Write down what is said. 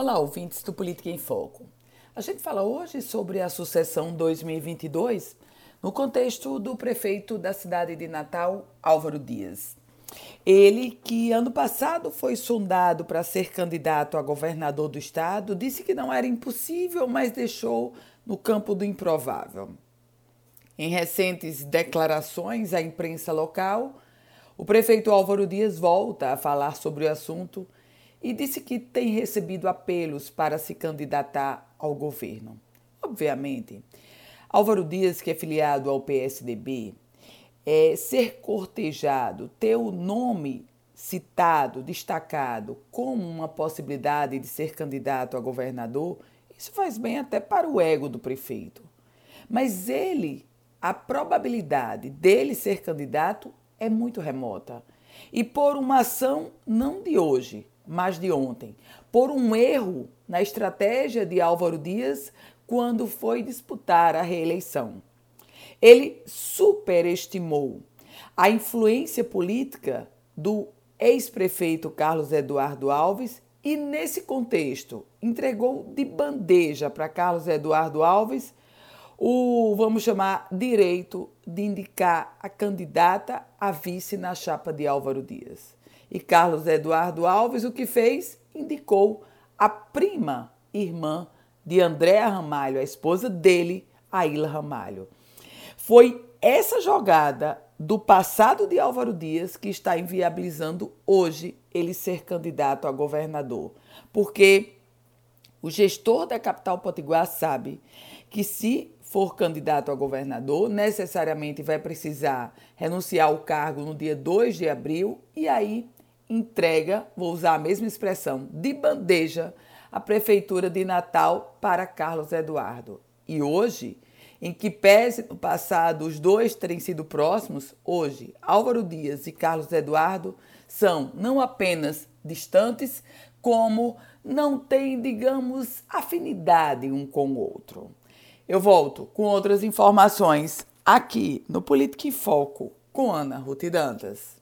Olá, ouvintes do Política em Foco. A gente fala hoje sobre a sucessão 2022 no contexto do prefeito da cidade de Natal, Álvaro Dias. Ele, que ano passado foi sondado para ser candidato a governador do estado, disse que não era impossível, mas deixou no campo do improvável. Em recentes declarações à imprensa local, o prefeito Álvaro Dias volta a falar sobre o assunto e disse que tem recebido apelos para se candidatar ao governo. Obviamente, Álvaro Dias, que é filiado ao PSDB, é, ser cortejado, ter o nome citado, destacado como uma possibilidade de ser candidato a governador, isso faz bem até para o ego do prefeito. Mas ele, a probabilidade dele ser candidato é muito remota. E por uma ação não de hoje, mas de ontem, por um erro na estratégia de Álvaro Dias quando foi disputar a reeleição. Ele superestimou a influência política do ex-prefeito Carlos Eduardo Alves e, nesse contexto, entregou de bandeja para Carlos Eduardo Alves o, vamos chamar, direito de indicar a candidata a vice na chapa de Álvaro Dias. E Carlos Eduardo Alves o que fez? Indicou a prima irmã de Andréa Ramalho, a esposa dele, Aila Ramalho. Foi essa jogada do passado de Álvaro Dias que está inviabilizando hoje ele ser candidato a governador. Porque o gestor da capital potiguar sabe que se for candidato a governador, necessariamente vai precisar renunciar ao cargo no dia 2 de abril e aí entrega, vou usar a mesma expressão, de bandeja a prefeitura de Natal para Carlos Eduardo. E hoje, em que pese no passado os dois terem sido próximos, hoje Álvaro Dias e Carlos Eduardo são não apenas distantes, como não têm, digamos, afinidade um com o outro. Eu volto com outras informações aqui no Política em Foco com Ana Ruth Dantas.